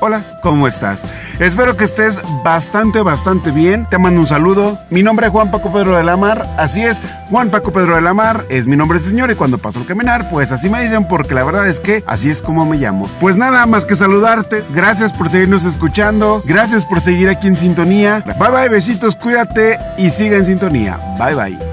Hola, ¿cómo estás? Espero que estés bastante, bastante bien. Te mando un saludo. Mi nombre es Juan Paco Pedro de la Mar. Así es, Juan Paco Pedro de la Mar es mi nombre, señor. Y cuando paso al caminar, pues así me dicen, porque la verdad es que así es como me llamo. Pues nada más que saludarte. Gracias por seguirnos escuchando. Gracias por seguir aquí en sintonía. Bye bye, besitos, cuídate y sigue en sintonía. Bye bye.